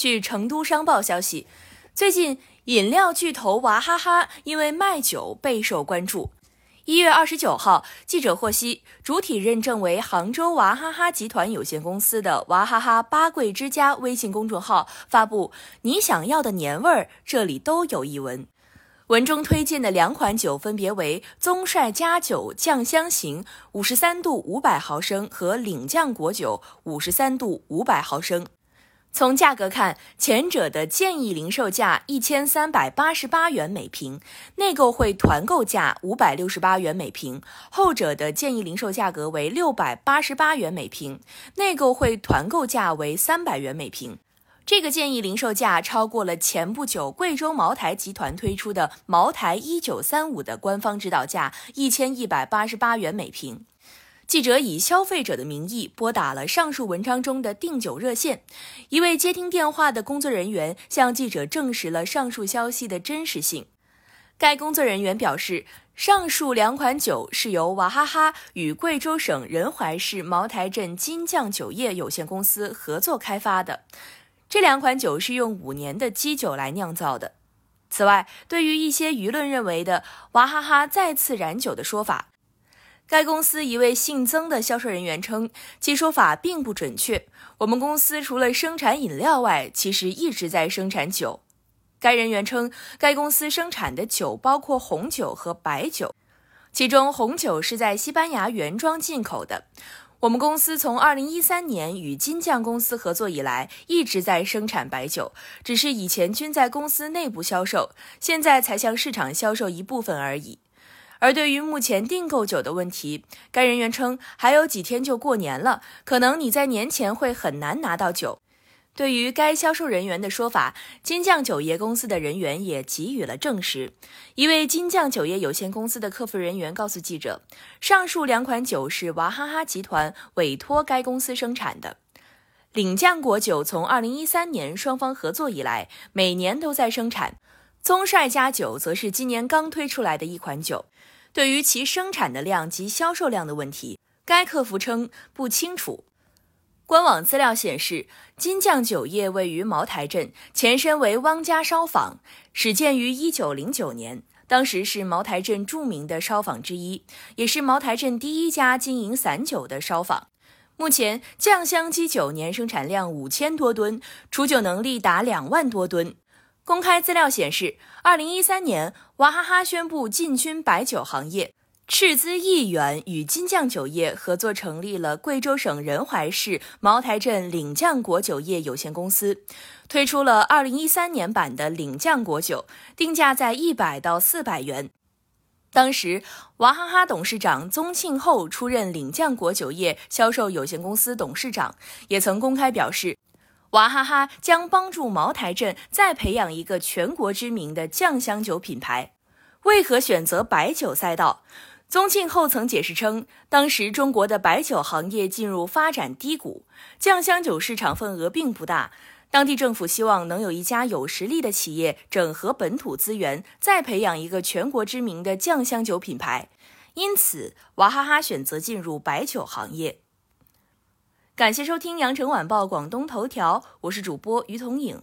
据成都商报消息，最近饮料巨头娃哈哈因为卖酒备受关注。一月二十九号，记者获悉，主体认证为杭州娃哈哈集团有限公司的娃哈哈八桂之家微信公众号发布“你想要的年味儿，这里都有”一文。文中推荐的两款酒分别为宗帅佳酒酱香型五十三度五百毫升和领酱果酒五十三度五百毫升。从价格看，前者的建议零售价一千三百八十八元每瓶，内购会团购价五百六十八元每瓶；后者的建议零售价格为六百八十八元每瓶，内购会团购价为三百元每瓶。这个建议零售价超过了前不久贵州茅台集团推出的茅台一九三五的官方指导价一千一百八十八元每瓶。记者以消费者的名义拨打了上述文章中的订酒热线，一位接听电话的工作人员向记者证实了上述消息的真实性。该工作人员表示，上述两款酒是由娃哈哈与贵州省仁怀市茅台镇金匠酒业有限公司合作开发的。这两款酒是用五年的基酒来酿造的。此外，对于一些舆论认为的娃哈哈再次燃酒的说法，该公司一位姓曾的销售人员称，其说法并不准确。我们公司除了生产饮料外，其实一直在生产酒。该人员称，该公司生产的酒包括红酒和白酒，其中红酒是在西班牙原装进口的。我们公司从2013年与金匠公司合作以来，一直在生产白酒，只是以前均在公司内部销售，现在才向市场销售一部分而已。而对于目前订购酒的问题，该人员称还有几天就过年了，可能你在年前会很难拿到酒。对于该销售人员的说法，金匠酒业公司的人员也给予了证实。一位金匠酒业有限公司的客服人员告诉记者，上述两款酒是娃哈哈集团委托该公司生产的。领酱果酒从2013年双方合作以来，每年都在生产。宗帅家酒则是今年刚推出来的一款酒。对于其生产的量及销售量的问题，该客服称不清楚。官网资料显示，金匠酒业位于茅台镇，前身为汪家烧坊，始建于1909年，当时是茅台镇著名的烧坊之一，也是茅台镇第一家经营散酒的烧坊。目前，酱香基酒年生产量五千多吨，储酒能力达两万多吨。公开资料显示，二零一三年，娃哈哈宣布进军白酒行业，斥资亿元与金匠酒业合作成立了贵州省仁怀市茅台镇领酱果酒业有限公司，推出了二零一三年版的领酱果酒，定价在一百到四百元。当时，娃哈哈董事长宗庆后出任领酱果酒业销售有限公司董事长，也曾公开表示。娃哈哈将帮助茅台镇再培养一个全国知名的酱香酒品牌。为何选择白酒赛道？宗庆后曾解释称，当时中国的白酒行业进入发展低谷，酱香酒市场份额并不大。当地政府希望能有一家有实力的企业整合本土资源，再培养一个全国知名的酱香酒品牌。因此，娃哈哈选择进入白酒行业。感谢收听羊城晚报广东头条，我是主播于彤颖。